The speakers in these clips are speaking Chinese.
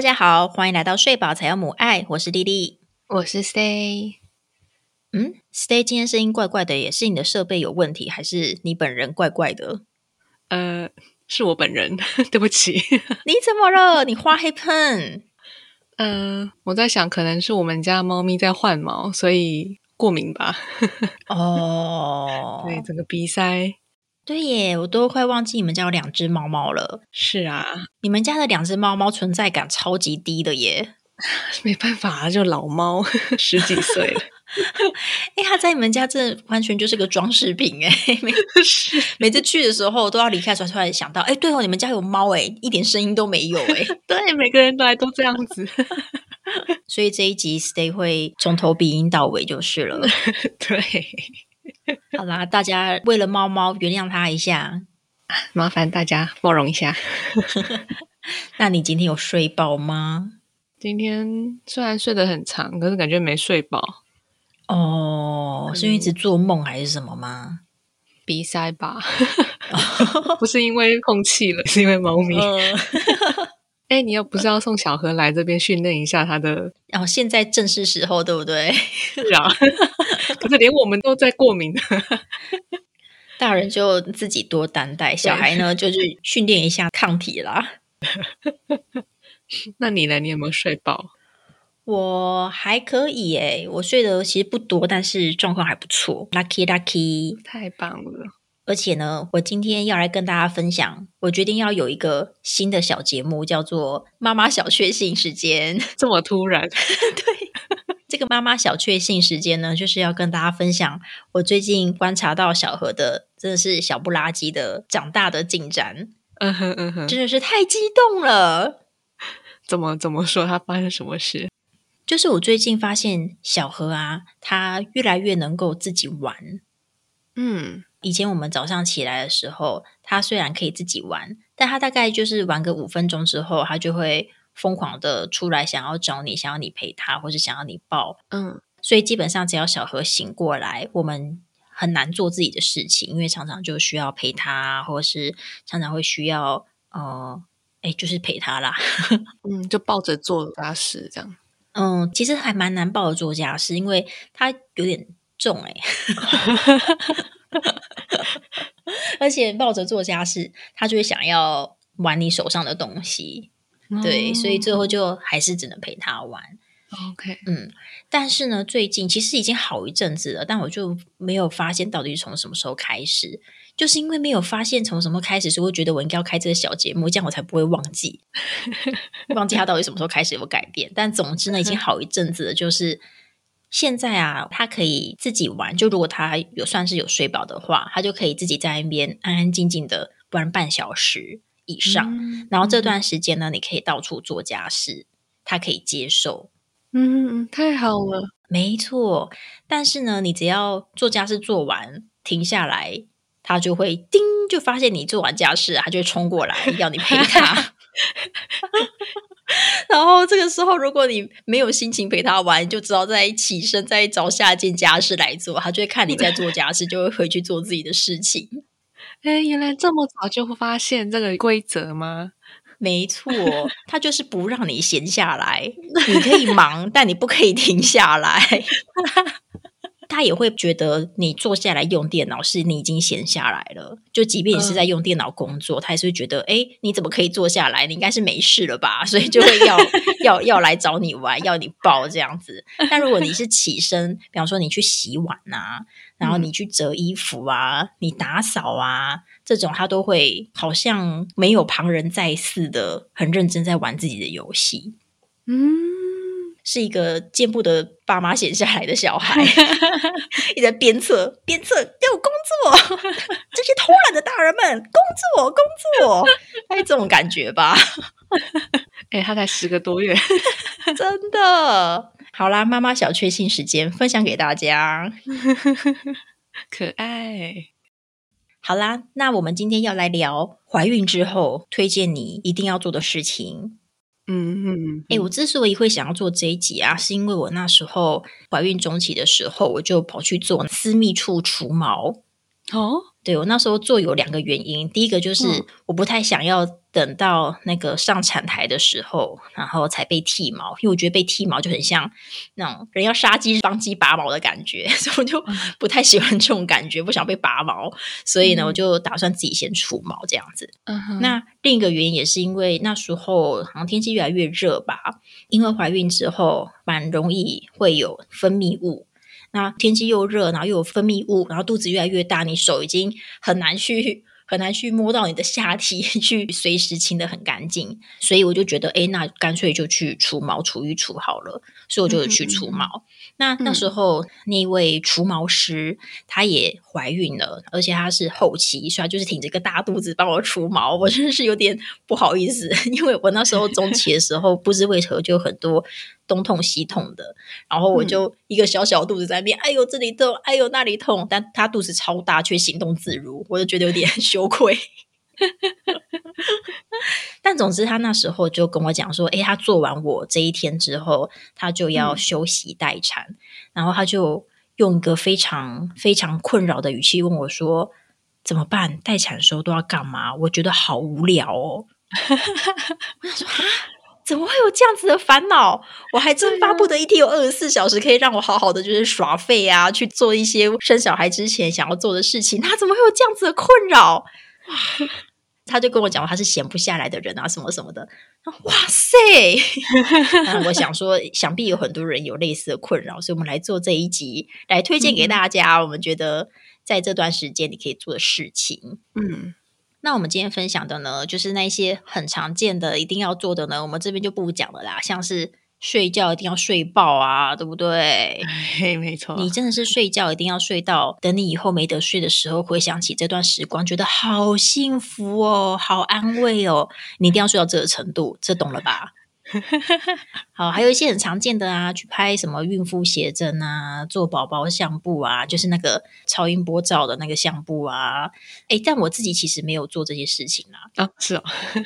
大家好，欢迎来到睡饱才有母爱，我是丽丽。我是 Stay，嗯，Stay 今天声音怪怪的，也是你的设备有问题，还是你本人怪怪的？呃，是我本人，对不起。你怎么了？你花黑喷？呃，我在想，可能是我们家猫咪在换毛，所以过敏吧。哦，对，整个鼻塞。对耶，我都快忘记你们家有两只猫猫了。是啊，你们家的两只猫猫存在感超级低的耶。没办法啊，就老猫十几岁了。哎，它在你们家这完全就是个装饰品哎。每 是，每次去的时候都要离开的时候，突然想到，哎，对哦，你们家有猫哎，一点声音都没有哎。对，每个人都来都这样子。所以这一集 Stay 会从头鼻音到尾就是了。对，好啦，大家为了猫猫原谅它一下。麻烦大家包容一下。那你今天有睡饱吗？今天虽然睡得很长，可是感觉没睡饱，哦，是因为一直做梦还是什么吗？鼻塞吧？不是因为空气了，是因为猫咪。嗯，哎、你又不是要送小何来这边训练一下他的然后现在正是时候，对不对？是啊？可是连我们都在过敏。大人就自己多担待，小孩呢就去训练一下抗体啦。那你呢？你有没有睡饱？我还可以诶，我睡的其实不多，但是状况还不错，lucky lucky。太棒了！而且呢，我今天要来跟大家分享，我决定要有一个新的小节目，叫做“妈妈小确幸时间 ”。这么突然，对这个妈妈小确幸时间呢，就是要跟大家分享我最近观察到小何的真的是小不拉几的长大的进展，嗯哼嗯哼，真的是太激动了。怎么怎么说？他发生什么事？就是我最近发现小何啊，他越来越能够自己玩。嗯，以前我们早上起来的时候，他虽然可以自己玩，但他大概就是玩个五分钟之后，他就会疯狂的出来想要找你，想要你陪他，或是想要你抱。嗯，所以基本上只要小何醒过来，我们很难做自己的事情，因为常常就需要陪他，或者是常常会需要呃，哎，就是陪他啦。嗯，就抱着做家事这样。嗯，其实还蛮难抱的做家事，因为他有点重哎、而且抱着做家事，他就会想要玩你手上的东西，对，所以最后就还是只能陪他玩。OK，嗯，但是呢，最近其实已经好一阵子了，但我就没有发现到底是从什么时候开始，就是因为没有发现从什么开始，所以我觉得我应该要开这个小节目，这样我才不会忘记 忘记他到底什么时候开始有改变。但总之呢，已经好一阵子了，就是现在啊，他可以自己玩，就如果他有算是有睡饱的话，他就可以自己在那边安安静静的玩半小时以上。嗯然后这段时间呢，你可以到处做家事，他可以接受。嗯嗯，太好了。没错，但是呢，你只要做家事做完，停下来，他就会叮，就发现你做完家事，他就会冲过来要你陪他。然后这个时候，如果你没有心情陪他玩，就只好再起身再找下一件家事来做。他就会看你在做家事，就会回去做自己的事情。哎，原来这么早就会发现这个规则吗？没错，他就是不让你闲下来。你可以忙，但你不可以停下来。他也会觉得你坐下来用电脑是你已经闲下来了，就即便你是在用电脑工作，他也是会觉得，哎，你怎么可以坐下来？你应该是没事了吧？所以就会要 要要来找你玩，要你抱这样子。但如果你是起身，比方说你去洗碗啊，然后你去折衣服啊，你打扫啊，这种他都会好像没有旁人在似的，很认真在玩自己的游戏。嗯，是一个见不得爸妈闲下来的小孩，一直在鞭策鞭策，给我工作！这些偷懒的大人们，工作工作，大概这种感觉吧，哎，他才十个多月。真的。好啦，妈妈小确幸时间分享给大家。可爱。好啦，那我们今天要来聊怀孕之后推荐你一定要做的事情。嗯嗯，诶，我之所以会想要做这一集啊，是因为我那时候怀孕中期的时候，我就跑去做私密处除毛。哦，对我那时候做有两个原因，第一个就是嗯。我不太想要等到那个上产台的时候，然后才被剃毛，因为我觉得被剃毛就很像那种人要杀鸡帮鸡拔毛的感觉，所以我就不太喜欢这种感觉，不想被拔毛，所以呢，我就打算自己先除毛这样子。那另一个原因也是因为那时候好像天气越来越热吧，因为怀孕之后蛮容易会有分泌物，那天气又热，然后又有分泌物，然后肚子越来越大，你手已经很难去。很难去摸到你的下体，去随时清的很干净，所以我就觉得，哎，那干脆就去除毛除一除好了，所以我就去除毛。那那时候那位除毛师她也怀孕了，而且她是后期，所以就是挺着个大肚子帮我除毛，我真的是有点不好意思，因为我那时候中期的时候不知为何就很多。东痛西痛的，然后我就一个小小肚子在那边，哎呦这里痛，哎呦那里痛，但他肚子超大却行动自如，我就觉得有点 羞愧。但总之他那时候就跟我讲说，哎，他做完我这一天之后，他就要休息待产，然后他就用一个非常非常困扰的语气问我说，怎么办？待产的时候都要干嘛？我觉得好无聊哦。我想说啊。怎么会有这样子的烦恼？我还真巴不得一天有二十四小时，可以让我好好的就是耍废啊，去做一些生小孩之前想要做的事情。他怎么会有这样子的困扰？他就跟我讲，他是闲不下来的人啊，什么什么的。哇塞！我想说，想必有很多人有类似的困扰，所以我们来做这一集，来推荐给大家。我们觉得在这段时间你可以做的事情，嗯。那我们今天分享的呢，就是那些很常见的一定要做的呢，我们这边就不讲了啦。像是睡觉一定要睡爆啊，对不对？嘿，没错。你真的是睡觉一定要睡到，等你以后没得睡的时候，回想起这段时光，觉得好幸福哦，好安慰哦。你一定要睡到这个程度，这懂了吧？好，还有一些很常见的啊，去拍什么孕妇写真啊，做宝宝相簿啊，就是那个超音波照的那个相簿啊。哎，但我自己其实没有做这些事情啦。啊，是哦，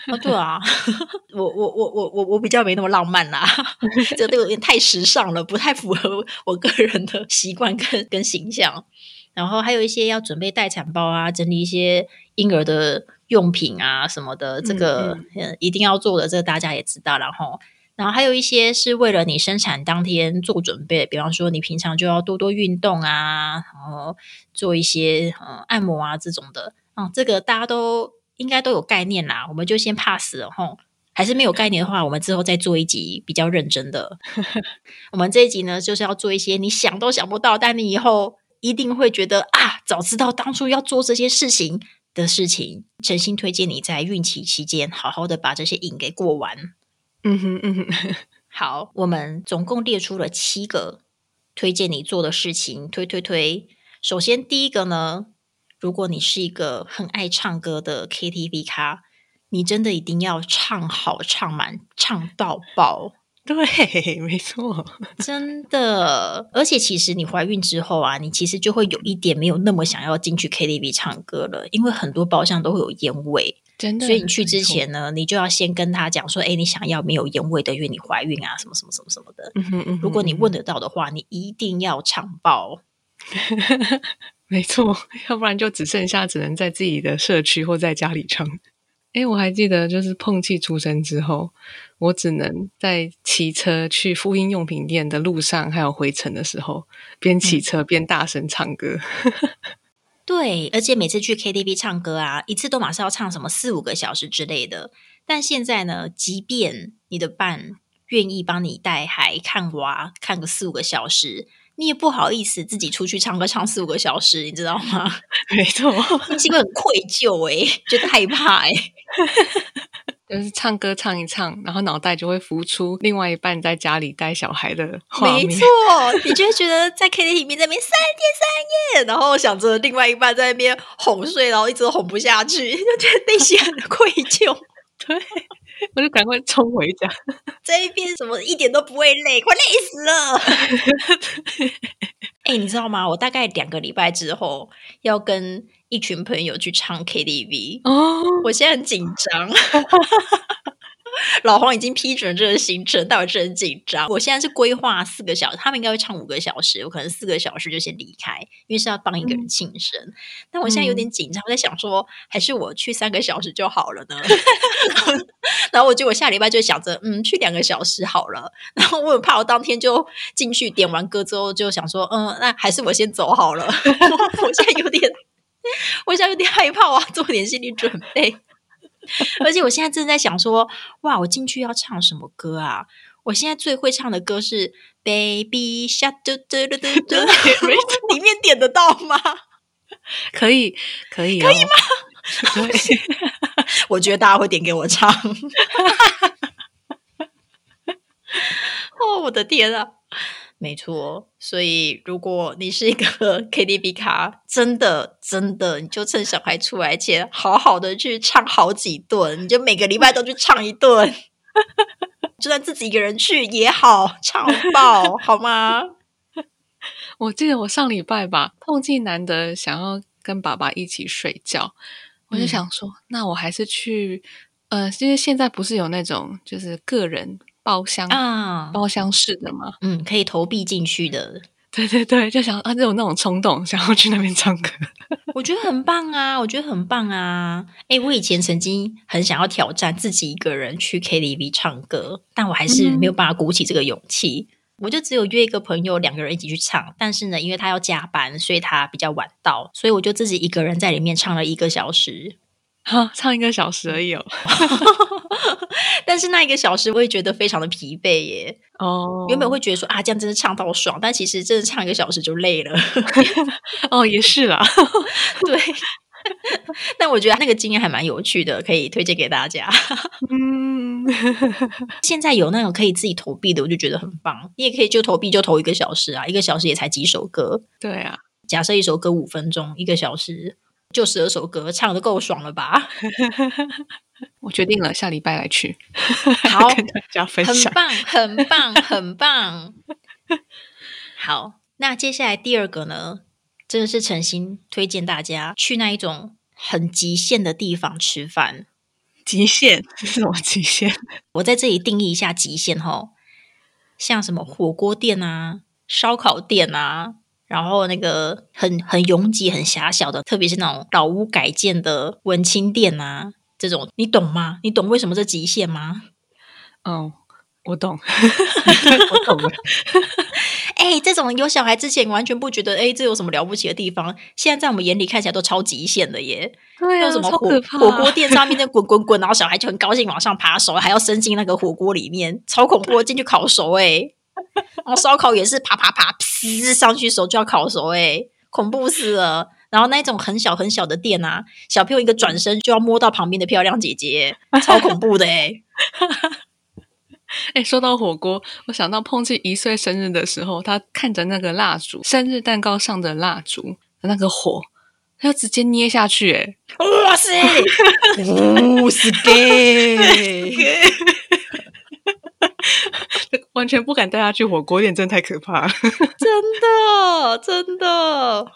啊，对啊，我我我我我我比较没那么浪漫啦，这都有点太时尚了，不太符合我个人的习惯跟跟形象。然后还有一些要准备待产包啊，整理一些婴儿的。用品啊什么的，这个一定要做的，这个大家也知道。然后，然后还有一些是为了你生产当天做准备，比方说你平常就要多多运动啊，然后做一些嗯按摩啊这种的。嗯，这个大家都应该都有概念啦。我们就先 pass 了吼。还是没有概念的话，我们之后再做一集比较认真的。我们这一集呢，就是要做一些你想都想不到，但你以后一定会觉得啊，早知道当初要做这些事情。的事情，诚心推荐你在孕期期间好好的把这些瘾给过完。嗯哼嗯哼，好，我们总共列出了七个推荐你做的事情，推推推。首先第一个呢，如果你是一个很爱唱歌的 KTV 咖，你真的一定要唱好唱满唱到爆。对，没错，真的。而且其实你怀孕之后啊，你其实就会有一点没有那么想要进去 KTV 唱歌了，因为很多包厢都会有烟味。真的，所以你去之前呢，你就要先跟他讲说：“哎，你想要没有烟味的，因为你怀孕啊，什么什么什么什么的。”嗯嗯如果你问得到的话，你一定要唱爆。没错，要不然就只剩下只能在自己的社区或在家里唱。哎，我还记得，就是碰气出生之后，我只能在骑车去复印用品店的路上，还有回程的时候，边骑车边大声唱歌。对，而且每次去 KTV 唱歌啊，一次都马上要唱什么四五个小时之类的。但现在呢，即便你的伴愿意帮你带孩看娃，看个四五个小时。你也不好意思自己出去唱歌唱四五个小时，你知道吗？没错，内 心会很愧疚哎，觉得害怕哎。就是唱歌唱一唱，然后脑袋就会浮出另外一半在家里带小孩的画面。没错，你就会觉得在 K T V 里面那边三天三夜，然后想着另外一半在那边哄睡，然后一直哄不下去，就觉得内心很愧疚。对。我就赶快冲回家，这一边怎么一点都不会累，快累死了！哎，你知道吗？我大概两个礼拜之后要跟一群朋友去唱 KTV 哦，我现在很紧张，老黄已经批准这个行程，但我是很紧张。我现在是规划四个小时，他们应该会唱五个小时，我可能四个小时就先离开，因为是要帮一个人庆生。但我现在有点紧张，我在想说，还是我去三个小时就好了呢？然后我就我下礼拜就想着，嗯，去两个小时好了。然后我很怕我当天就进去点完歌之后就想说，嗯，那还是我先走好了。我现在有点，我现在有点害怕，我要做点心理准备。而且我现在正在想说，哇，我进去要唱什么歌啊？我现在最会唱的歌是《Baby Shark》，嘟嘟嘟嘟嘟，里面点得到吗？可以，可以，可以吗？对，我觉得大家会点给我唱。哦，我的天啊！没错，所以如果你是一个 KTV 卡，真的真的，你就趁小孩出来前，好好的去唱好几顿，你就每个礼拜都去唱一顿，就算自己一个人去也好，唱爆好吗？我记得我上礼拜吧，碰见难得想要跟爸爸一起睡觉，我就想说，那我还是去，呃，因为现在不是有那种就是个人。包厢啊，包厢式的嘛？嗯，可以投币进去的。对对对，就想啊，就有那种冲动，想要去那边唱歌。我觉得很棒啊，我觉得很棒啊。哎，我以前曾经很想要挑战自己一个人去 KTV 唱歌，但我还是没有办法鼓起这个勇气。我就只有约一个朋友，两个人一起去唱。但是呢，因为他要加班，所以他比较晚到，所以我就自己一个人在里面唱了一个小时。哈，唱一个小时而已哦。但是那一个小时，我也觉得非常的疲惫耶。哦，原本会觉得说啊，这样真的唱到爽，但其实真的唱一个小时就累了。哦，也是啦。对。但我觉得那个经验还蛮有趣的，可以推荐给大家。嗯，现在有那种可以自己投币的，我就觉得很棒。你也可以就投币，就投一个小时啊，一个小时也才几首歌。对啊，假设一首歌五分钟，一个小时。就十二首歌，唱的够爽了吧？我决定了，下礼拜来去，好 跟大家分享，很棒，很棒，很棒。好，那接下来第二个呢，真的是诚心推荐大家去那一种很极限的地方吃饭。极限是什么极限？我在这里定义一下极限哈，像什么火锅店啊、烧烤店啊。然后那个很很拥挤、很狭小的，特别是那种老屋改建的文青店啊，这种你懂吗？你懂为什么这极限吗？哦，我懂，我懂了。哎，这种有小孩之前完全不觉得，哎，这有什么了不起的地方？现在在我们眼里看起来都超极限的耶。对啊，什么火火锅店上面那 滚滚滚，然后小孩就很高兴往上爬手，还要伸进那个火锅里面，超恐怖，进去烤熟哎。然后烧烤也是爬爬爬，噗上去手就要烤熟，哎，恐怖死了。然后那种很小很小的店啊，小朋友一个转身就要摸到旁边的漂亮姐姐，超恐怖的哎。哎，说到火锅，我想到碰见一岁生日的时候，他看着那个蜡烛，生日蛋糕上的蜡烛那个火，他要直接捏下去，哎，哇塞，不是给。完全不敢带他去火锅店，真的太可怕了！真的，真的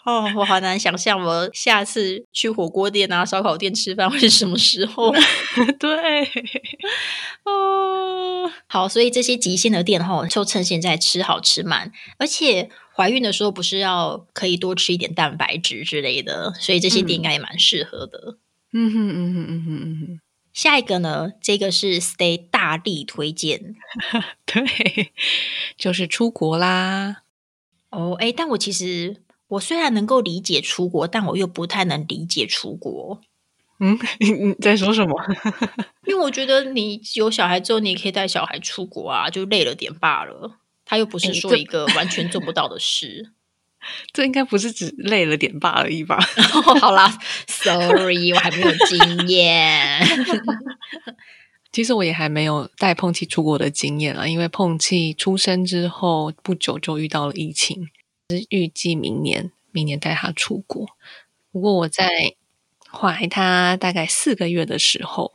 哦，我好难想象我下次去火锅店啊、烧烤店吃饭会是什么时候。对，哦，好，所以这些极限的店哈，就趁现在吃好吃满，而且怀孕的时候不是要可以多吃一点蛋白质之类的，所以这些店应该也蛮适合的。嗯哼，嗯哼，嗯哼，嗯哼。下一个呢？这个是 Stay 大力推荐，对，就是出国啦。哦，哎，但我其实我虽然能够理解出国，但我又不太能理解出国。嗯，你你在说什么？因为我觉得你有小孩之后，你也可以带小孩出国啊，就累了点罢了。他又不是说一个完全做不到的事。这应该不是只累了点罢而已吧？好啦，Sorry，我还没有经验。其实我也还没有带碰气出国的经验啊，因为碰气出生之后不久就遇到了疫情，是预计明年明年带他出国。不过我在怀他大概四个月的时候，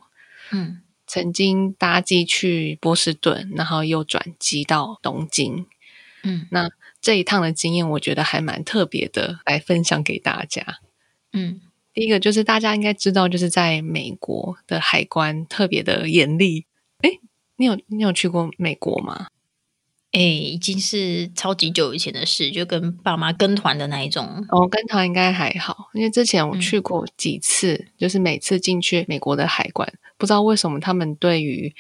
嗯，曾经搭机去波士顿，然后又转机到东京，嗯，那。这一趟的经验，我觉得还蛮特别的，来分享给大家。嗯，第一个就是大家应该知道，就是在美国的海关特别的严厉，你有你有去过美国吗？哎，已经是超级久以前的事，就跟爸妈跟团的那一种。哦，跟团应该还好，因为之前我去过几次，就是每次进去美国的海关，不知道为什么他们对于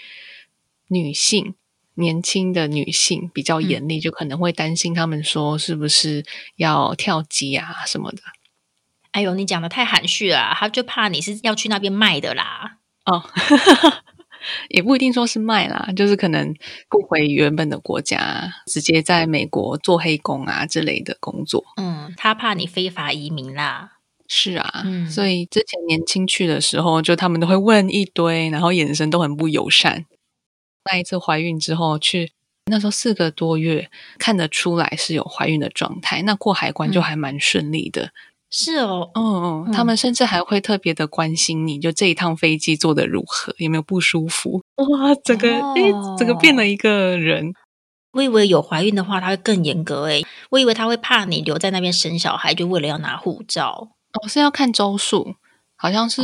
女性。年轻的女性比较严厉，就可能会担心他们说是不是要跳级啊什么的。哎呦，你讲的太含蓄了，他就怕你是要去那边卖的啦。哦，也不一定说是卖啦，就是可能不回原本的国家，直接在美国做黑工啊之类的工作。嗯，他怕你非法移民啦。是啊，所以之前年轻去的时候，就他们都会问一堆，然后眼神都很不友善。那一次怀孕之后去，那时候四个多月，看得出来是有怀孕的状态。那过海关就还蛮顺利的。是哦，嗯嗯，他们甚至还会特别的关心你，就这一趟飞机坐的如何，有没有不舒服？哇，整个诶，整个变了一个人。我以为有怀孕的话，他会更严格诶，我以为他会怕你留在那边生小孩，就为了要拿护照。哦，是要看周数，好像是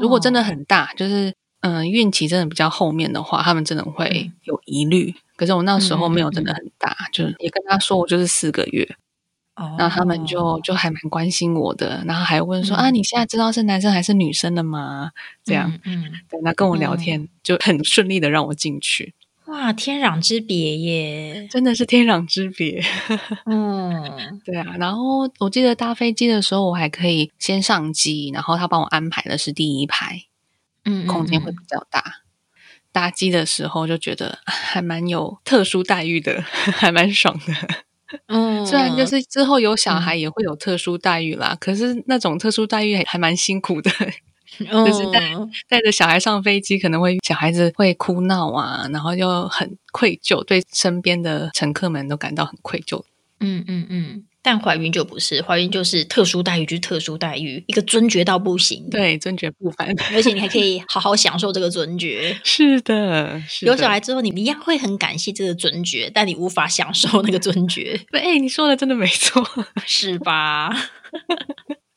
如果真的很大，就是。嗯，孕期真的比较后面的话，他们真的会有疑虑。可是我那时候没有真的很大，就也跟他说我就是四个月，然后他们就就还蛮关心我的，然后还问说啊，你现在知道是男生还是女生了吗？这样，嗯，对，那跟我聊天就很顺利的让我进去。哇，天壤之别耶，真的是天壤之别。嗯，对啊。然后我记得搭飞机的时候，我还可以先上机，然后他帮我安排的是第一排。嗯，空间会比较大。搭机的时候就觉得还蛮有特殊待遇的，还蛮爽的。嗯，虽然就是之后有小孩也会有特殊待遇啦，可是那种特殊待遇还蛮辛苦的。就是带带着小孩上飞机，可能会小孩子会哭闹啊，然后又很愧疚，对身边的乘客们都感到很愧疚。嗯嗯嗯。但怀孕就不是，怀孕就是特殊待遇，就是特殊待遇，一个尊爵到不行，对，尊爵不凡，而且你还可以好好享受这个尊爵。是的，有小孩之后，你一样会很感谢这个尊爵，但你无法享受那个尊爵。对，你说的真的没错，是吧？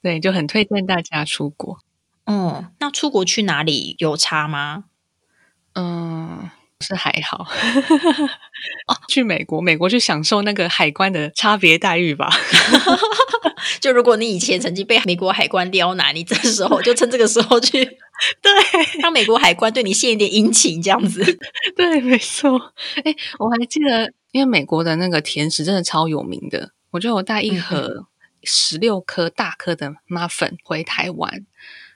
对，就很推荐大家出国。嗯，那出国去哪里有差吗？嗯。是还好哦，去美国，美国去享受那个海关的差别待遇吧。就如果你以前曾经被美国海关刁难，你这时候就趁这个时候去，对，让美国海关对你献一点殷勤，这样子。对，没错。哎，我还记得，因为美国的那个甜食真的超有名的，我觉得我带一盒十六颗大颗的 muffin 回台湾，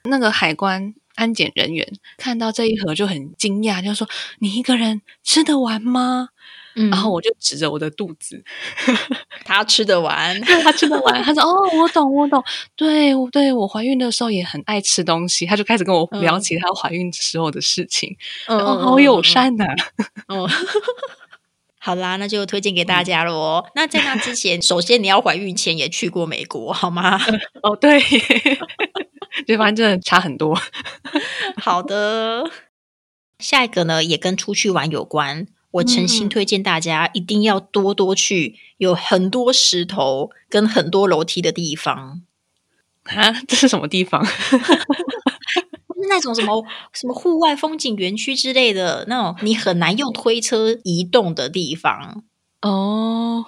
那个海关。安检人员看到这一盒就很惊讶，就说：“你一个人吃得完吗？”嗯，然后我就指着我的肚子，他吃得完，他吃得完。他说：“哦，我懂，我懂。对，对我怀孕的时候也很爱吃东西。”他就开始跟我聊起他怀孕时候的事情，哦，好友善呐。哦，好啦，那就推荐给大家喽。那在那之前，首先你要怀孕前也去过美国，好吗？哦，对。就发现真的差很多。好的，下一个呢也跟出去玩有关。我诚心推荐大家一定要多多去有很多石头跟很多楼梯的地方啊！这是什么地方？那种什么什么户外风景园区之类的那种，你很难用推车移动的地方哦。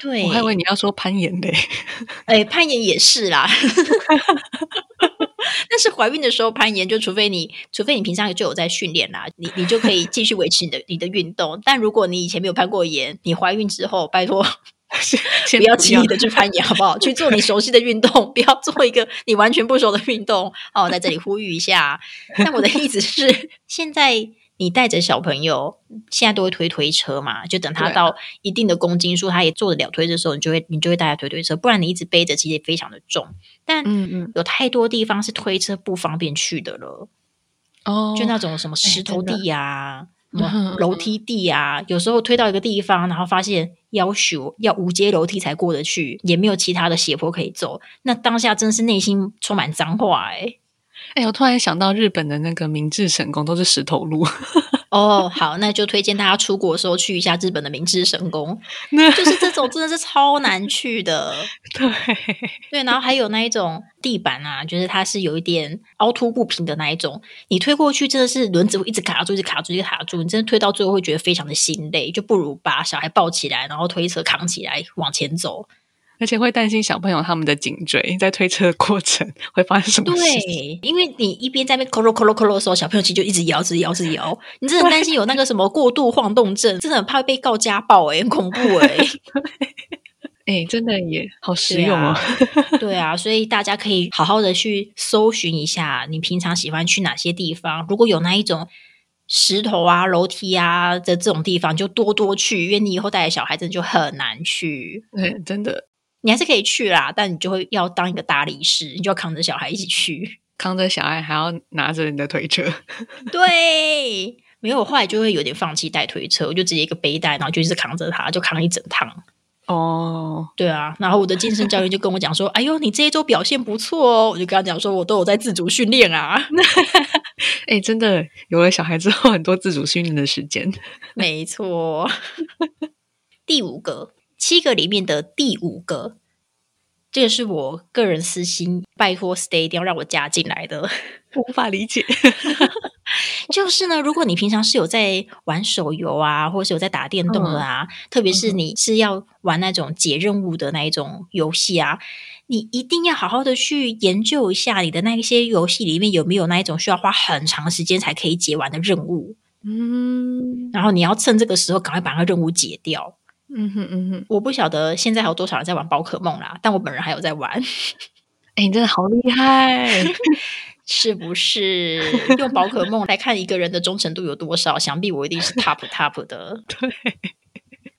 对，我还以为你要说攀岩嘞。哎，攀岩也是啦。但是怀孕的时候攀岩，就除非你，除非你平常就有在训练啦，你你就可以继续维持你的你的运动。但如果你以前没有攀过岩，你怀孕之后，拜托 不要轻易的去攀岩，好不好？去做你熟悉的运动，不要做一个你完全不熟的运动。哦，在这里呼吁一下。但我的意思是，现在。你带着小朋友，现在都会推推车嘛？就等他到一定的公斤数，他也做得了推的时候，你就会你就会带他推推车。不然你一直背着，其实也非常的重。但嗯嗯，有太多地方是推车不方便去的了。哦，就那种什么石头地啊，楼梯地啊，有时候推到一个地方，然后发现要求要五阶楼梯才过得去，也没有其他的斜坡可以走。那当下真是内心充满脏话哎。哎，我突然想到日本的那个明治神宫都是石头路，哦，好，那就推荐大家出国的时候去一下日本的明治神宫，那就是这种真的是超难去的。对，对，然后还有那一种地板啊，就是它是有一点凹凸不平的那一种，你推过去真的是轮子会一直卡住，一直卡住，一直卡住，你真的推到最后会觉得非常的心累，就不如把小孩抱起来，然后推车扛起来往前走。而且会担心小朋友他们的颈椎在推车的过程会发生什么事情。对，因为你一边在那边咯咯咯咯咯的时候，小朋友其实就一直摇，一直摇，一直摇，你真的很担心有那个什么过度晃动症，真的很怕被告家暴哎、很恐怖哎、哎，真的也好实用哦啊。对啊，所以大家可以好好的去搜寻一下，你平常喜欢去哪些地方。如果有那一种石头啊、楼梯啊的这种地方，就多多去，因为你以后带着小孩真的就很难去。对，真的你还是可以去啦，但你就会要当一个大力士，你就要扛着小孩一起去。扛着小孩还要拿着你的推车。对，没有，我后来就会有点放弃带推车，我就直接一个背带，然后就一直扛着它，就扛一整趟。哦，对啊，然后我的健身教练就跟我讲说：“哎呦，你这一周表现不错哦。”我就跟他讲说：“我都有在自主训练啊。哎，真的有了小孩之后，很多自主训练的时间。”没错。第五个，七个里面的第五个，这个是我个人私心，拜托 Stay 一定要让我加进来的。无法理解。就是呢，如果你平常是有在玩手游啊，或是有在打电动的啊，特别是你是要玩那种解任务的那一种游戏啊，你一定要好好的去研究一下你的那一些游戏里面有没有那一种需要花很长时间才可以解完的任务，嗯然后你要趁这个时候赶快把那个任务解掉。嗯哼嗯哼，我不晓得现在还有多少人在玩宝可梦啦，但我本人还有在玩，哎，你真的好厉害！是不是？用宝可梦来看一个人的忠诚度有多少，想必我一定是 top top 的。对，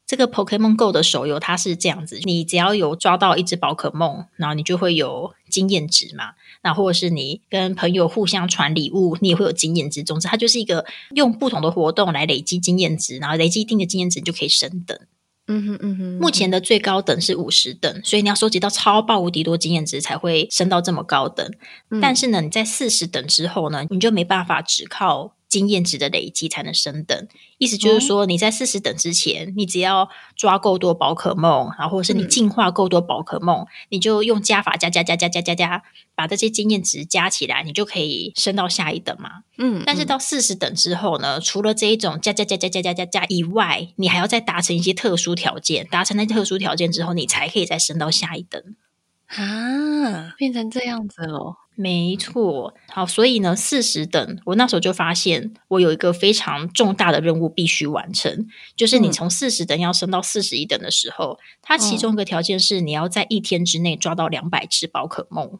这个 Pokemon Go 的手游它是这样子，你只要有抓到一只宝可梦，然后你就会有经验值嘛。那或者是你跟朋友互相传礼物，你也会有经验值。总之，它就是一个用不同的活动来累积经验值，然后累积一定的经验值就可以升等。嗯哼嗯哼，目前的最高等是五十等，所以你要收集到超爆无敌多经验值才会升到这么高等。嗯但是呢，你在四十等之后呢，你就没办法只靠经验值的累积才能升等。意思就是说，你在四十等之前，你只要抓够多宝可梦，然后或者是你嗯进化够多宝可梦，你就用加法加加加加加加加，把这些经验值加起来，你就可以升到下一等嘛。嗯，但是到四十等之后呢，除了这一种加加加加加加加加以外，你还要再达成一些特殊条件，达成那特殊条件之后，你才可以再升到下一等。啊，变成这样子了。没错，好，所以呢，四十等，我那时候就发现我有一个非常重大的任务必须完成，就是你嗯。从四十等要升到四十一等的时候，它其中一个条件是你要在一天之内抓到两百只宝可梦，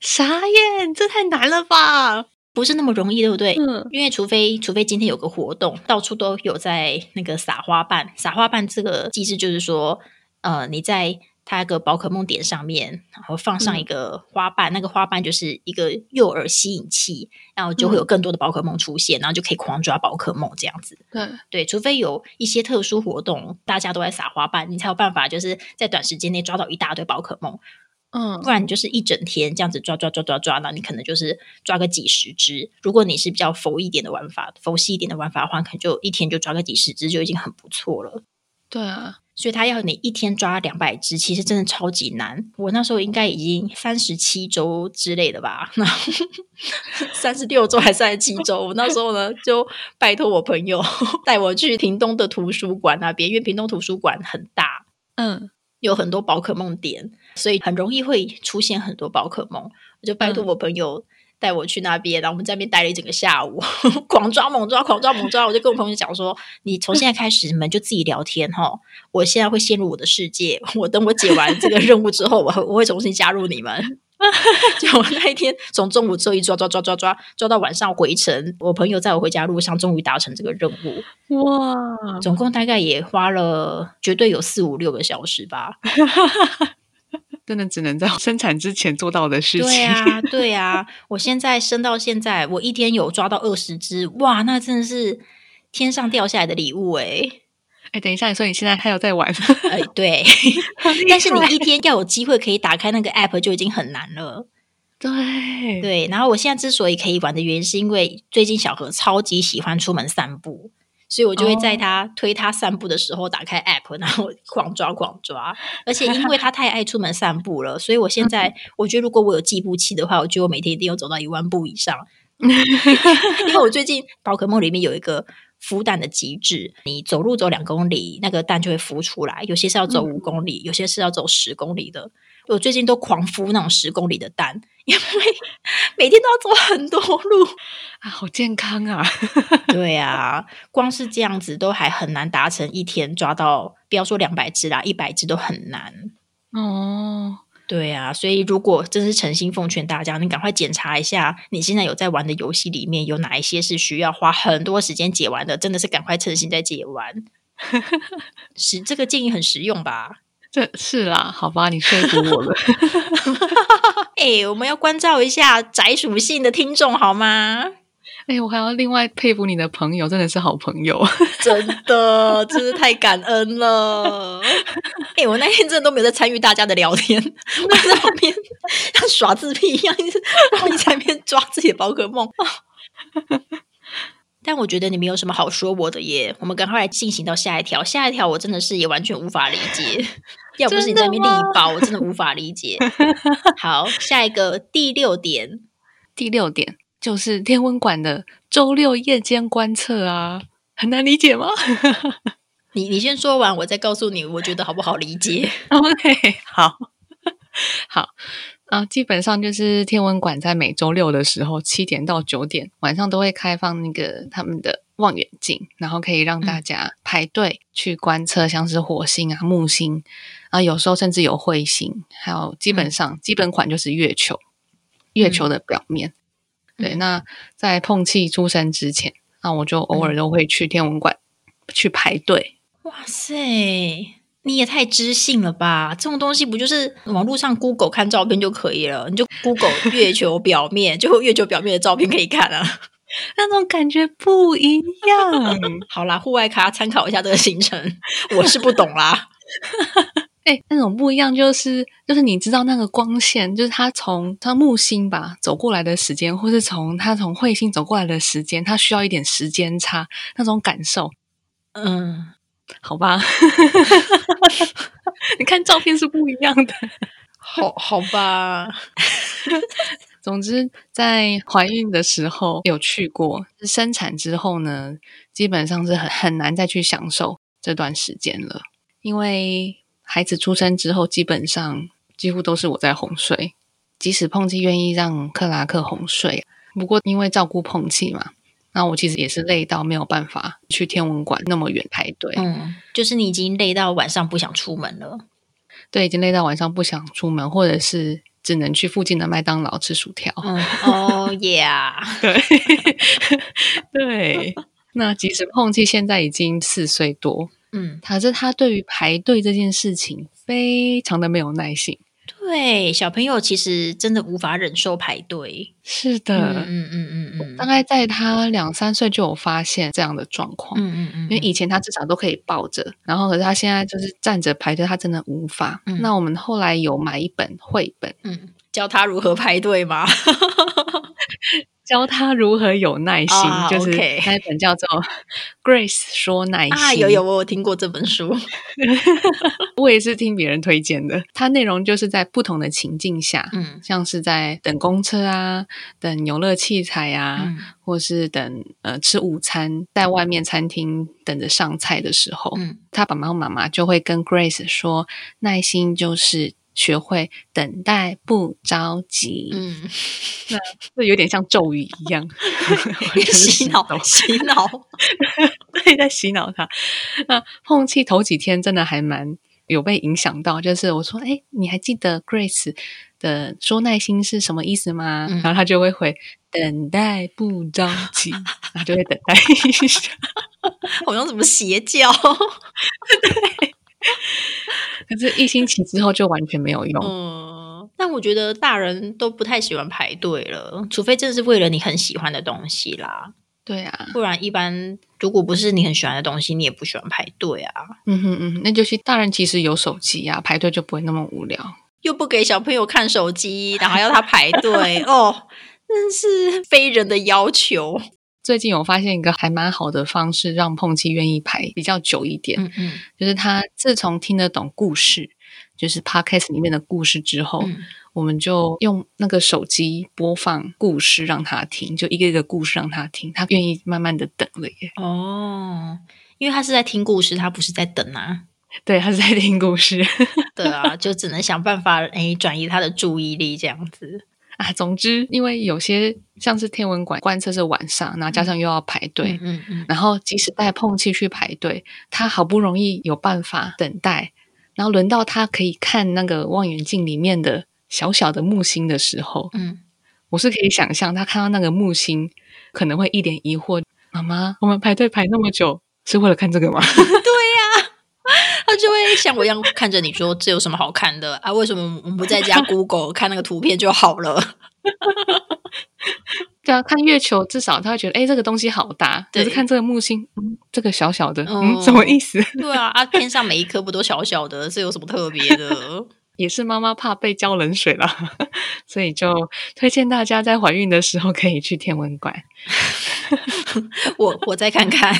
傻眼，这太难了吧？不是那么容易，对不对？嗯。因为除非除非今天有个活动，到处都有在那个撒花瓣，撒花瓣这个机制就是说，呃，你在它一个宝可梦点上面，然后放上一个花瓣，那个花瓣就是一个诱饵吸引器，然后就会有更多的宝可梦出现，然后就可以狂抓宝可梦这样子。对，对，除非有一些特殊活动，大家都在撒花瓣，你才有办法就是在短时间内抓到一大堆宝可梦。嗯不然你就是一整天这样子抓抓抓抓抓，那你可能就是抓个几十只。如果你是比较佛一点的玩法，佛系一点的玩法的话，可能就一天就抓个几十只就已经很不错了。对啊，所以他要你一天抓两百只，其实真的超级难。我那时候应该已经三十七周之类的吧，那 三十六周还三十七周。我那时候呢，就拜托我朋友带我去屏东的图书馆那边，因为屏东图书馆很大，嗯有很多宝可梦点，所以很容易会出现很多宝可梦。我就拜托我朋友带我去那边，然后我们在那边待了一整个下午，狂抓猛抓，狂抓猛抓。我就跟我朋友讲说：“你从现在开始，你们就自己聊天哈。我现在会陷入我的世界，我等我解完这个任务之后，我会我会重新加入你们。”就我那一天从中午之后一抓抓抓抓抓抓到晚上回程，我朋友在我回家路上终于达成这个任务，哇，总共大概也花了绝对有四五六个小时吧。真的只能在 生产之前做到的事情。对啊，对啊，我现在生到现在，我一天有抓到二十只，哇，那真的是天上掉下来的礼物诶、哎，等一下，你说你现在还有在玩？哎，对，但是你一天要有机会可以打开那个 app 就已经很难了。对对，然后我现在之所以可以玩的原因，是因为最近小何超级喜欢出门散步，所以我就会在他推他散步的时候打开 app，然后 狂抓狂抓。而且因为他太爱出门散步了，所以我现在我觉得如果我有计步器的话，我觉得我每天一定要走到一万步以上。因为我最近宝可梦里面有一个孵蛋的机制，你走路走两公里，那个蛋就会孵出来。有些是要走五公里，有些是要走十公里的。我最近都狂敷那种十公里的蛋，因为每天都要走很多路啊，好健康啊！对啊，光是这样子都还很难达成一天抓到，不要说两百只啦，一百只都很难哦。对啊，所以如果真是诚心奉劝大家，你赶快检查一下你现在有在玩的游戏里面有哪一些是需要花很多时间解完的，真的是赶快趁心在解完。是这个建议很实用吧？这是啦，好吧，你说服我了。哎，我们要关照一下宅属性的听众好吗？哎，我还要另外佩服你的朋友，真的是好朋友，真的，真是太感恩了。哎，我那天真的都没有在参与大家的聊天，我在旁边像耍自闭一样，一直在那边抓自己的宝可梦。但我觉得你没有什么好说我的耶，我们赶快来进行到下一条。下一条我真的是也完全无法理解，要不是你在那边力包，我真的无法理解。好，下一个第六点，第六点。就是天文馆的周六夜间观测啊，很难理解吗？你你先说完，我再告诉你，我觉得好不好理解？OK，好，好啊，基本上就是天文馆在每周六的时候七点到九点晚上都会开放那个他们的望远镜，然后可以让大家排队去观测，像是火星啊、木星啊，有时候甚至有彗星，还有基本上基本款就是月球，月球的表面。对，那在碰气出生之前，那我就偶尔都会去天文馆去排队。哇塞，你也太知性了吧！这种东西不就是网络上 Google 看照片就可以了？你就 Google 月 球表面，就月球表面的照片可以看啊。那种感觉不一样。好啦，户外卡参考一下这个行程，我是不懂啦。哎，那种不一样，就是就是你知道那个光线，就是它从它木星吧走过来的时间，或是从它从彗星走过来的时间，它需要一点时间差，那种感受。嗯，好吧，你看照片是不一样的。好好吧，总之在怀孕的时候有去过，生产之后呢，基本上是很很难再去享受这段时间了，因为。孩子出生之后，基本上几乎都是我在哄睡。即使碰气愿意让克拉克哄睡，不过因为照顾碰气嘛，那我其实也是累到没有办法去天文馆那么远排队。嗯，就是你已经累到晚上不想出门了。对，已经累到晚上不想出门，或者是只能去附近的麦当劳吃薯条。哦，Yeah，对 对。那即使碰气现在已经四岁多。嗯，可是他对于排队这件事情非常的没有耐心。对，小朋友其实真的无法忍受排队。是的，嗯嗯嗯嗯，大概在他两三岁就有发现这样的状况。嗯嗯嗯，因为以前他至少都可以抱着，然后可是他现在就是站着排队，他真的无法。那我们后来有买一本绘本，嗯，教他如何排队吗？教他如何有耐心，就是那本叫做《Grace 说耐心》啊，有有我有听过这本书，我也是听别人推荐的。它内容就是在不同的情境下，嗯，像是在等公车啊、等游乐器材啊，或是等呃吃午餐，在外面餐厅等着上菜的时候，嗯，他爸爸妈妈就会跟 Grace 说，耐心就是。学会等待，不着急。嗯，那这有点像咒语一样，洗脑，洗脑，对，在洗脑他。那碰气头几天真的还蛮有被影响到，就是我说，哎，你还记得 Grace 的说耐心是什么意思吗？然后他就会回等待，不着急，然后就会等待一下，好像什么邪教，对。可是，一星期之后就完全没有用。嗯，但我觉得大人都不太喜欢排队了，除非真的是为了你很喜欢的东西啦。对啊，不然一般如果不是你很喜欢的东西，你也不喜欢排队啊。嗯哼嗯，那就是大人其实有手机啊，排队就不会那么无聊。又不给小朋友看手机，然后要他排队，哦，真是非人的要求。最近我发现一个还蛮好的方式，让碰气愿意排比较久一点。嗯嗯就是他自从听得懂故事，就是 podcast 里面的故事之后，嗯我们就用那个手机播放故事让他听，就一个一个故事让他听，他愿意慢慢的等了耶。哦，因为他是在听故事，他不是在等啊。对，他是在听故事对啊，就只能想办法诶转移他的注意力这样子。啊。总之，因为有些像是天文馆观测是晚上，然后加上又要排队，嗯嗯然后即使带碰气去排队，他好不容易有办法等待，然后轮到他可以看那个望远镜里面的小小的木星的时候，嗯，我是可以想象他看到那个木星可能会一脸疑惑：“妈妈，我们排队排那么久是为了看这个吗？” 他就会像我一样看着你说：“这有什么好看的啊？为什么我们不在家 Google 看那个图片就好了 对啊，看月球至少他会觉得，哎，这个东西好大。可对是看这个木星，嗯，这个小小的，哦嗯，什么意思？？”对啊，啊，天上每一颗不都小小的，这有什么特别的？也是妈妈怕被浇冷水了，所以就推荐大家在怀孕的时候可以去天文馆。我我再看看。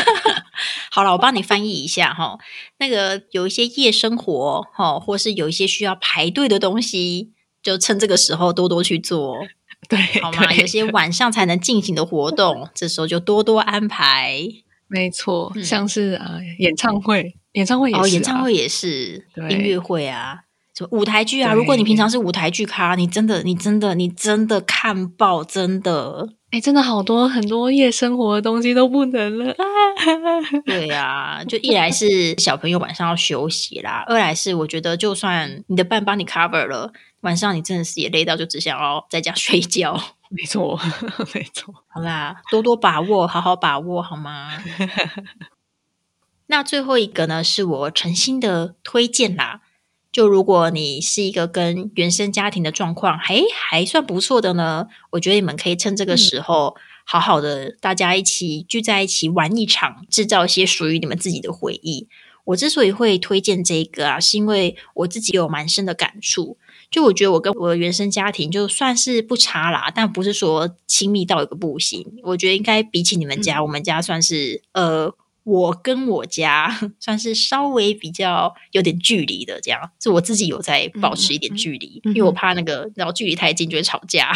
好了，我帮你翻译一下哈。那个有一些夜生活哈，或是有一些需要排队的东西，就趁这个时候多多去做，对，好吗？有些晚上才能进行的活动，这时候就多多安排。没错，嗯像是啊、演唱会，演唱会也是、演唱会也是，音乐会啊，什么舞台剧啊。如果你平常是舞台剧咖，你真的，你真的，你真的看爆，真的。哎，真的好多很多夜生活的东西都不能了 啊！对呀、就一来是小朋友晚上要休息啦，二来是我觉得就算你的伴帮你 cover 了，晚上你真的是也累到就只想要在家睡觉。没错，没错，好啦，多多把握，好好把握，好吗？那最后一个呢，是我诚心的推荐啦。就如果你是一个跟原生家庭的状况还还算不错的呢，我觉得你们可以趁这个时候，好好的大家一起聚在一起玩一场，制造一些属于你们自己的回忆。我之所以会推荐这个啊，是因为我自己有蛮深的感触。就我觉得我跟我的原生家庭就算是不差啦，但不是说亲密到一个不行。我觉得应该比起你们家，我们家算是呃，我跟我家 算是稍微比较有点距离的，这样是我自己有在保持一点距离，因为我怕那个然后距离太近就会吵架。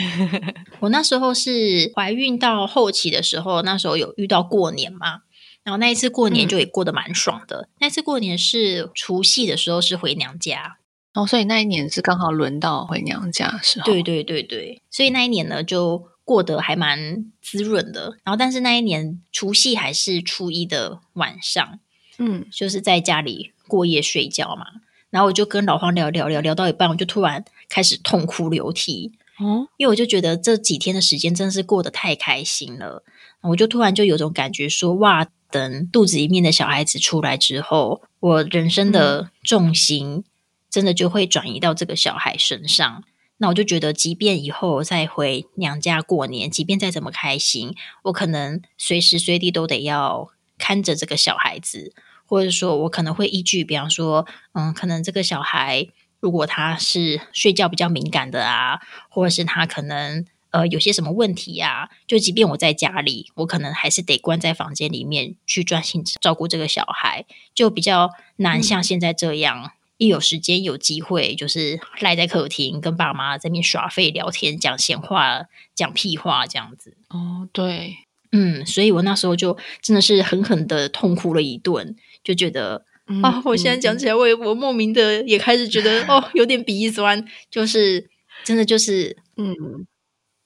我那时候是怀孕到后期的时候，那时候有遇到过年嘛。然后那一次过年嗯就也过得蛮爽的。那次过年是除夕的时候，是回娘家，哦，所以那一年是刚好轮到回娘家的时候，对对对对，所以那一年呢就过得还蛮滋润的。然后，但是那一年除夕还是初一的晚上，嗯，就是在家里过夜睡觉嘛。然后我就跟老黄聊聊聊聊到一半，我就突然开始痛哭流涕，哦，因为我就觉得这几天的时间真的是过得太开心了。我就突然就有种感觉说，哇，等肚子里面的小孩子出来之后，我人生的重心真的就会转移到这个小孩身上。那我就觉得，即便以后再回娘家过年，即便再怎么开心，我可能随时随地都得要看着这个小孩子，或者说我可能会依据，比方说，嗯，可能这个小孩如果他是睡觉比较敏感的啊，或者是他可能呃有些什么问题呀、就即便我在家里，我可能还是得关在房间里面去专心照顾这个小孩，就比较难嗯像现在这样。一有时间有机会，就是赖在客厅跟爸妈在那边耍废聊天、讲闲话、讲屁话这样子。哦，对，嗯，所以我那时候就真的是狠狠的痛哭了一顿，就觉得嗯啊，我现在讲起来，我也我莫名的也开始觉得 哦，有点鼻酸，就是真的就是嗯，嗯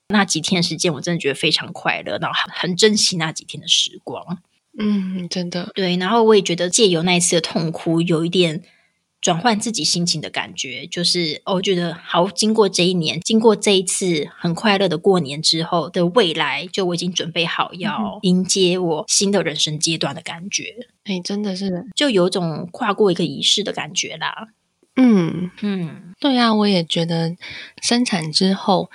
那几天时间，我真的觉得非常快乐，然后很很珍惜那几天的时光。嗯，真的，对，然后我也觉得借由那一次的痛哭，有一点转换自己心情的感觉，就是哦，我觉得好，经过这一年，经过这一次很快乐的过年之后的未来，就我已经准备好要迎接我新的人生阶段的感觉，哎，真的是，就有种跨过一个仪式的感觉啦。嗯，嗯，对啊，我也觉得生产之后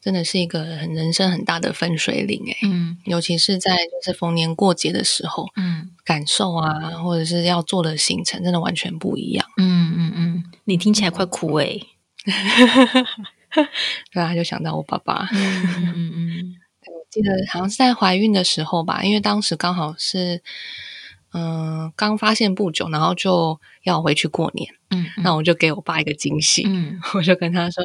真的是一个很人生很大的分水岭哎，嗯。尤其是在就是逢年过节的时候，嗯感受啊，或者是要做的行程，真的完全不一样。嗯嗯嗯，你听起来快哭哎、对啊，就想到我爸爸。嗯嗯嗯记得好像是在怀孕的时候吧，因为当时刚好是嗯刚发现不久，然后就要回去过年，嗯那我就给我爸一个惊喜，嗯我就跟他说：“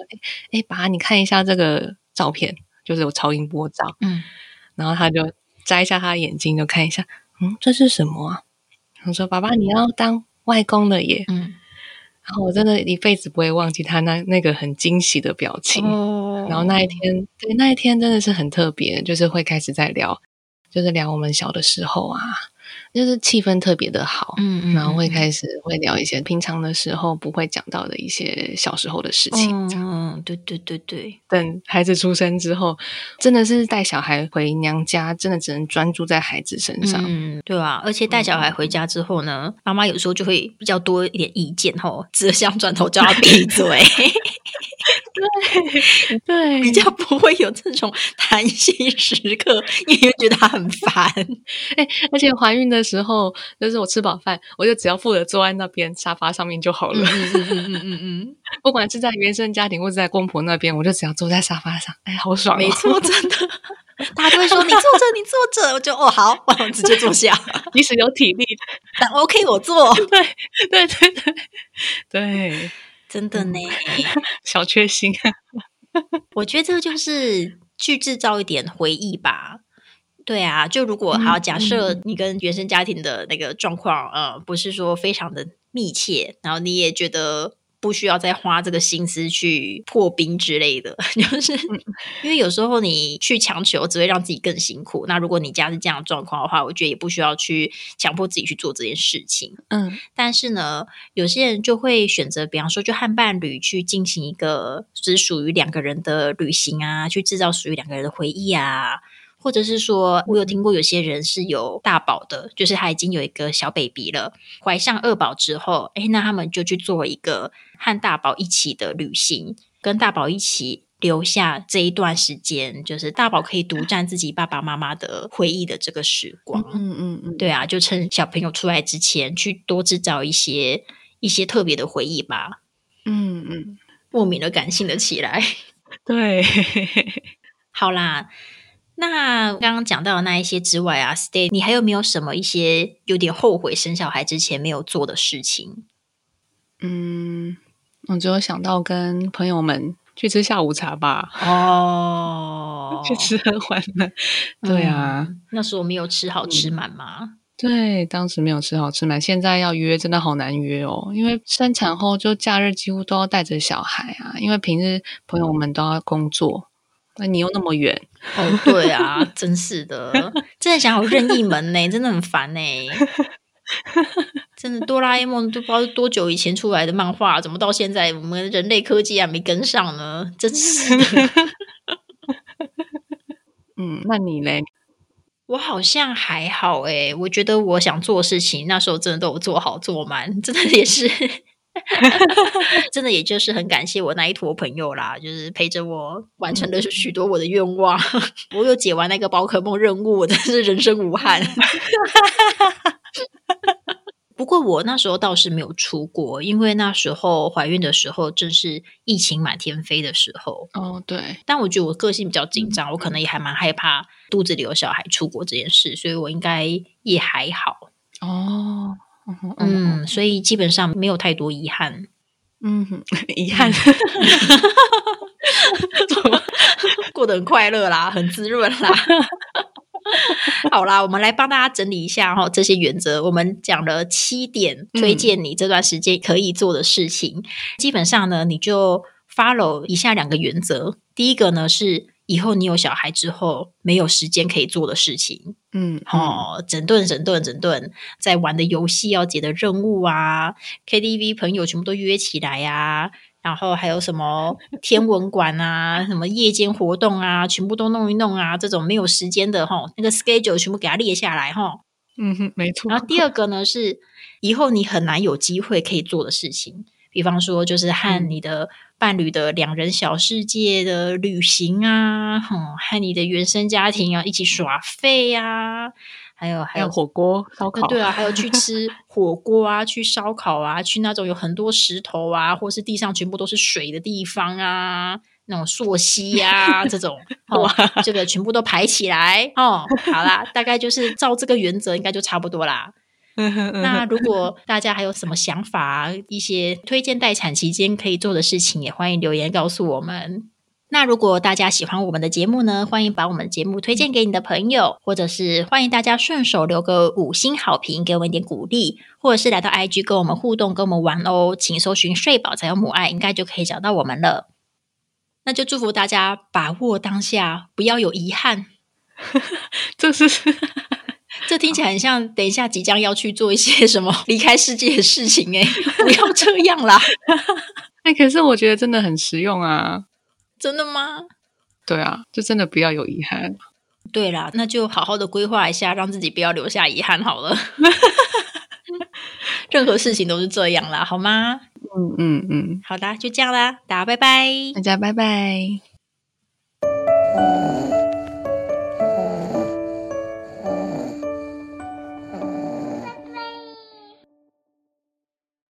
哎、哎，爸，你看一下这个照片，就是有超音波照。嗯”然后他就摘下他的眼睛，就看一下，嗯，这是什么啊？我说：“爸爸，你要当外公了耶！”嗯然后我真的一辈子不会忘记他那那个很惊喜的表情。哦然后那一天，对那一天真的是很特别，就是会开始在聊，就是聊我们小的时候啊，就是气氛特别的好，嗯嗯然后会开始会聊一些平常的时候不会讲到的一些小时候的事情。嗯，对对对对，等孩子出生之后，真的是带小孩回娘家，真的只能专注在孩子身上。嗯，对啊，而且带小孩回家之后呢，妈妈有时候就会比较多一点意见吼，只想转头叫他闭嘴，对，比较不会有这种谈心时刻，因为觉得他很烦。哎、而且怀孕的时候，就是我吃饱饭，我就只要负责坐在那边沙发上面就好了。嗯嗯嗯嗯嗯嗯不管是在原生家庭或者在公婆那边，我就只要坐在沙发上，哎，好爽、嗯，没，错，真的。大家都会说你坐着，你坐着，我就哦好，我直接坐下。即使有体力，但 OK，我坐。对对对对对，真的呢，小确幸。我觉得这个就是去制造一点回忆吧。对啊，就如果好，假设你跟原生家庭的那个状况，呃，不是说非常的密切，然后你也觉得不需要再花这个心思去破冰之类的，就是因为有时候你去强求，只会让自己更辛苦。那如果你家是这样的状况的话，我觉得也不需要去强迫自己去做这件事情。嗯但是呢，有些人就会选择，比方说，就和伴侣去进行一个只属于两个人的旅行啊，去制造属于两个人的回忆啊。或者是说，我有听过有些人是有大宝的，就是他已经有一个小 baby 了，怀上二宝之后，诶，那他们就去做一个和大宝一起的旅行，跟大宝一起留下这一段时间，就是大宝可以独占自己爸爸妈妈的回忆的这个时光。嗯嗯嗯，对啊，就趁小朋友出来之前，去多制造一些一些特别的回忆吧，嗯嗯，莫名的感性了起来。对，好啦，那刚刚讲到的那一些之外啊，Stay，你还有没有什么一些有点后悔生小孩之前没有做的事情？嗯，我只有想到跟朋友们去吃下午茶吧，哦去吃喝玩乐。对啊，嗯那时候没有吃好吃满吗？对，当时没有吃好吃满，现在要约真的好难约哦，因为生产后就假日几乎都要带着小孩啊，因为平日朋友们都要工作，那你又那么远，哦，对啊，真是的，真的想好任意门呢，真的很烦呢。真的，哆啦 A 梦都不知道是多久以前出来的漫画，怎么到现在我们人类科技还没跟上呢？真是的，嗯，那你嘞？我好像还好诶，我觉得我想做事情，那时候真的都有做好做满，真的也是，真的也就是很感谢我那一坨朋友啦，就是陪着我完成了许多我的愿望。我有解完那个宝可梦任务，我真是人生无憾。不过我那时候倒是没有出国，因为那时候怀孕的时候正是疫情满天飞的时候。哦，对，但我觉得我个性比较紧张，我可能也还蛮害怕肚子里有小孩出国这件事，所以我应该也还好。哦，嗯所以基本上没有太多遗憾。嗯哼，遗憾，过得很快乐啦，很滋润啦。好啦，我们来帮大家整理一下哈、这些原则。我们讲了七点，推荐你这段时间可以做的事情。基本上呢，你就 follow 以下两个原则。第一个呢是以后你有小孩之后没有时间可以做的事情。嗯，哦，整顿整顿整顿，在玩的游戏要解的任务啊，KTV 朋友全部都约起来呀、然后还有什么天文馆啊，什么夜间活动啊，全部都弄一弄啊，这种没有时间的哈，那个 schedule 全部给它列下来哈。嗯哼，没错然后第二个呢是以后你很难有机会可以做的事情，比方说就是和你的伴侣的两人小世界的旅行啊，哼，和你的原生家庭啊一起耍废啊，还有还有火锅、烧烤，对啊，还有去吃 火锅啊，去烧烤啊，去那种有很多石头啊，或是地上全部都是水的地方啊，那种溯溪呀，这种 哇，这个全部都排起来哦。好啦，大概就是照这个原则，应该就差不多啦。那如果大家还有什么想法，一些推荐待产期间可以做的事情，也欢迎留言告诉我们。那如果大家喜欢我们的节目呢，欢迎把我们的节目推荐给你的朋友，或者是欢迎大家顺手留个五星好评，给我们一点鼓励，或者是来到 IG 跟我们互动，跟我们玩哦。请搜寻“睡饱才有母爱”，应该就可以找到我们了。那就祝福大家把握当下，不要有遗憾。这是这听起来很像等一下即将要去做一些什么离开世界的事情哎，不要这样啦！哎，可是我觉得真的很实用啊。真的吗？对啊，就真的不要有遗憾。对啦，那就好好的规划一下，让自己不要留下遗憾好了。任何事情都是这样啦，好吗？嗯嗯嗯，好的，就这样啦，大家拜拜，大家拜拜。